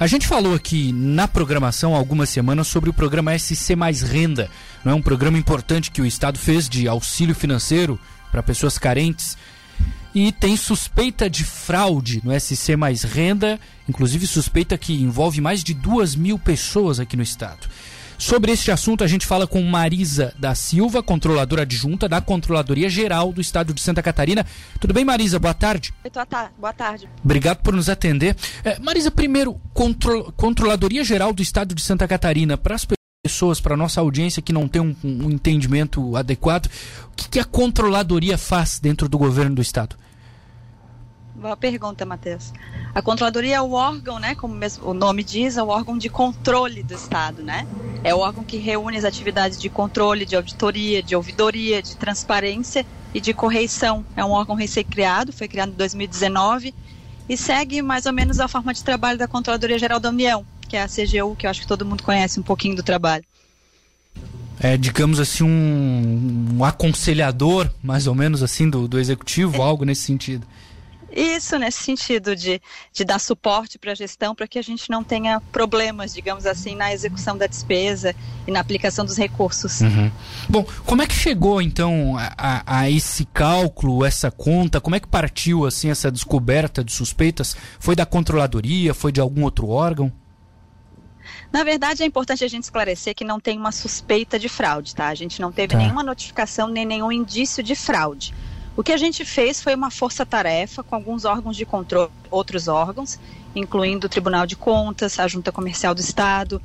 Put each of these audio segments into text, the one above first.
A gente falou aqui na programação há algumas semanas sobre o programa SC Mais Renda, não é um programa importante que o Estado fez de auxílio financeiro para pessoas carentes e tem suspeita de fraude no SC Mais Renda, inclusive suspeita que envolve mais de duas mil pessoas aqui no estado. Sobre este assunto, a gente fala com Marisa da Silva, controladora adjunta da Controladoria Geral do Estado de Santa Catarina. Tudo bem, Marisa? Boa tarde. Boa tarde. Obrigado por nos atender. É, Marisa, primeiro, contro Controladoria Geral do Estado de Santa Catarina, para as pessoas, para a nossa audiência que não tem um, um entendimento adequado, o que, que a Controladoria faz dentro do governo do Estado? Boa pergunta, Matheus. A controladoria é o órgão, né, como o nome diz, é o órgão de controle do Estado, né? É o órgão que reúne as atividades de controle, de auditoria, de ouvidoria, de transparência e de correição. É um órgão recém-criado, foi criado em 2019 e segue mais ou menos a forma de trabalho da Controladoria Geral da União, que é a CGU, que eu acho que todo mundo conhece um pouquinho do trabalho. É, digamos assim, um, um aconselhador, mais ou menos assim, do, do executivo, é. algo nesse sentido. Isso, nesse sentido de, de dar suporte para a gestão, para que a gente não tenha problemas, digamos assim, na execução da despesa e na aplicação dos recursos. Uhum. Bom, como é que chegou então a, a, esse cálculo, essa conta? Como é que partiu assim essa descoberta de suspeitas? Foi da controladoria? Foi de algum outro órgão? Na verdade, é importante a gente esclarecer que não tem uma suspeita de fraude, tá? A gente não teve tá. nenhuma notificação nem nenhum indício de fraude. O que a gente fez foi uma força-tarefa com alguns órgãos de controle, outros órgãos, incluindo o Tribunal de Contas, a Junta Comercial do Estado,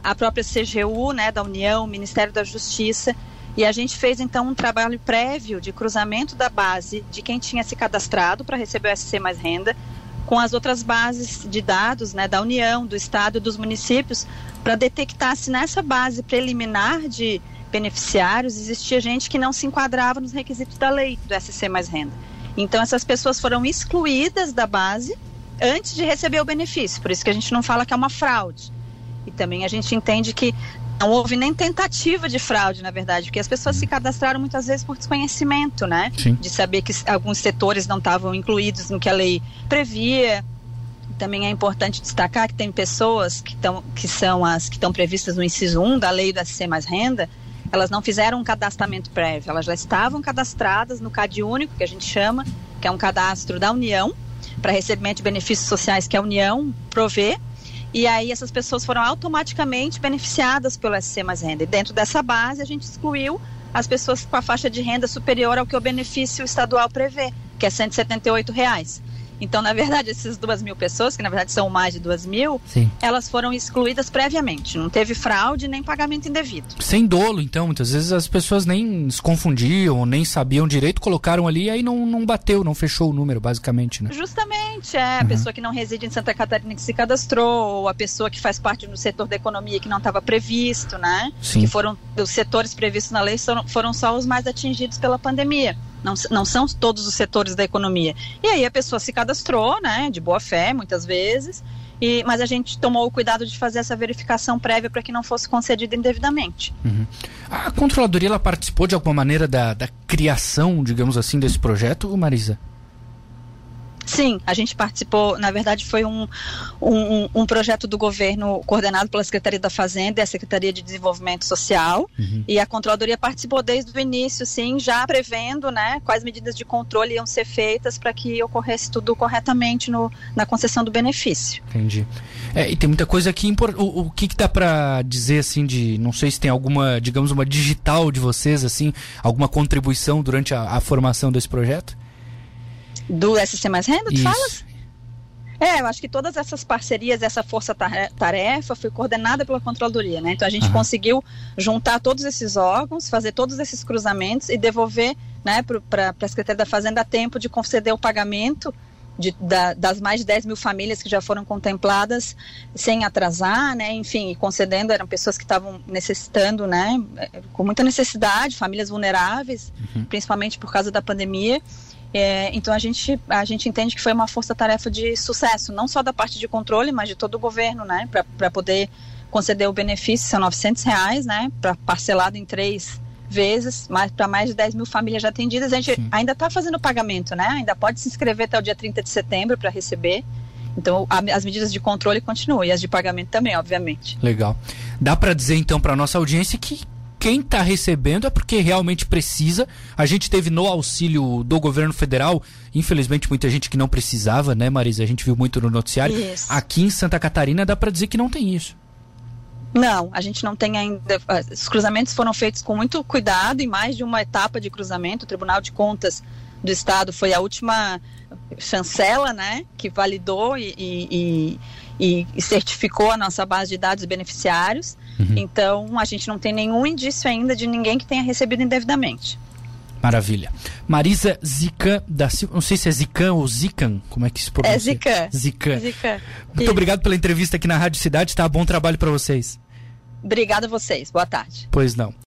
a própria CGU, né, da União, o Ministério da Justiça, e a gente fez então um trabalho prévio de cruzamento da base de quem tinha se cadastrado para receber o SC mais renda com as outras bases de dados né, da União, do Estado dos municípios, para detectar se nessa base preliminar de beneficiários, existia gente que não se enquadrava nos requisitos da lei do SC mais renda. Então essas pessoas foram excluídas da base antes de receber o benefício, por isso que a gente não fala que é uma fraude. E também a gente entende que não houve nem tentativa de fraude, na verdade, porque as pessoas se cadastraram muitas vezes por desconhecimento, né? Sim. De saber que alguns setores não estavam incluídos no que a lei previa. Também é importante destacar que tem pessoas que, tão, que são as que estão previstas no inciso 1 da lei do SC mais renda, elas não fizeram um cadastramento prévio, elas já estavam cadastradas no CAD único, que a gente chama, que é um cadastro da União, para recebimento de benefícios sociais que a União provê. E aí essas pessoas foram automaticamente beneficiadas pelo SC Mais Renda. E dentro dessa base a gente excluiu as pessoas com a faixa de renda superior ao que o benefício estadual prevê, que é 178 reais. Então, na verdade, essas duas mil pessoas, que na verdade são mais de duas mil, Sim. elas foram excluídas previamente. Não teve fraude nem pagamento indevido. Sem dolo, então. Muitas vezes as pessoas nem se confundiam, nem sabiam direito, colocaram ali e aí não, não bateu, não fechou o número, basicamente, né? Justamente, é. A uhum. pessoa que não reside em Santa Catarina que se cadastrou, ou a pessoa que faz parte do setor da economia que não estava previsto, né? Sim. Que foram, os setores previstos na lei foram, foram só os mais atingidos pela pandemia não, não são todos os setores da economia. E aí a pessoa se cadastrou, né, de boa fé, muitas vezes, e, mas a gente tomou o cuidado de fazer essa verificação prévia para que não fosse concedido indevidamente. Uhum. A controladoria ela participou de alguma maneira da, da criação, digamos assim, desse projeto, Marisa? Sim, a gente participou, na verdade foi um, um, um, projeto do governo coordenado pela Secretaria da Fazenda e a Secretaria de Desenvolvimento Social uhum. e a Controladoria participou desde o início, sim, já prevendo né, quais medidas de controle iam ser feitas para que ocorresse tudo corretamente no, na concessão do benefício. Entendi. É, e tem muita coisa aqui, o, o que, que dá para dizer assim de, não sei se tem alguma, digamos, uma digital de vocês, assim, alguma contribuição durante a, a formação desse projeto? Do SC Mais Renda, tu falas? É, eu acho que todas essas parcerias, essa força-tarefa foi coordenada pela Controladoria, né? Então a gente uhum. conseguiu juntar todos esses órgãos, fazer todos esses cruzamentos e devolver né, para a Secretaria da Fazenda a tempo de conceder o pagamento de, da, das mais de 10 mil famílias que já foram contempladas sem atrasar, né? Enfim, concedendo, eram pessoas que estavam necessitando, né? Com muita necessidade, famílias vulneráveis, uhum. principalmente por causa da pandemia. É, então a gente, a gente entende que foi uma força-tarefa de sucesso, não só da parte de controle, mas de todo o governo, né? Para poder conceder o benefício, são 900 reais, né? Pra, parcelado em três vezes, para mais de 10 mil famílias já atendidas. A gente Sim. ainda está fazendo o pagamento, né? Ainda pode se inscrever até o dia 30 de setembro para receber. Então, a, as medidas de controle continuam e as de pagamento também, obviamente. Legal. Dá para dizer então para nossa audiência que quem está recebendo é porque realmente precisa. A gente teve no auxílio do governo federal, infelizmente muita gente que não precisava, né, Marisa? A gente viu muito no noticiário. Isso. Aqui em Santa Catarina dá para dizer que não tem isso. Não, a gente não tem ainda. Os cruzamentos foram feitos com muito cuidado e mais de uma etapa de cruzamento. O Tribunal de Contas do Estado foi a última chancela, né, que validou e, e, e, e certificou a nossa base de dados beneficiários. Uhum. Então, a gente não tem nenhum indício ainda de ninguém que tenha recebido indevidamente. Maravilha. Marisa Zican da Silva, não sei se é Zican ou Zican, como é que se pronuncia? É Zican. Zican. Zica. Muito Isso. obrigado pela entrevista aqui na Rádio Cidade, tá? Bom trabalho para vocês. Obrigada a vocês. Boa tarde. Pois não.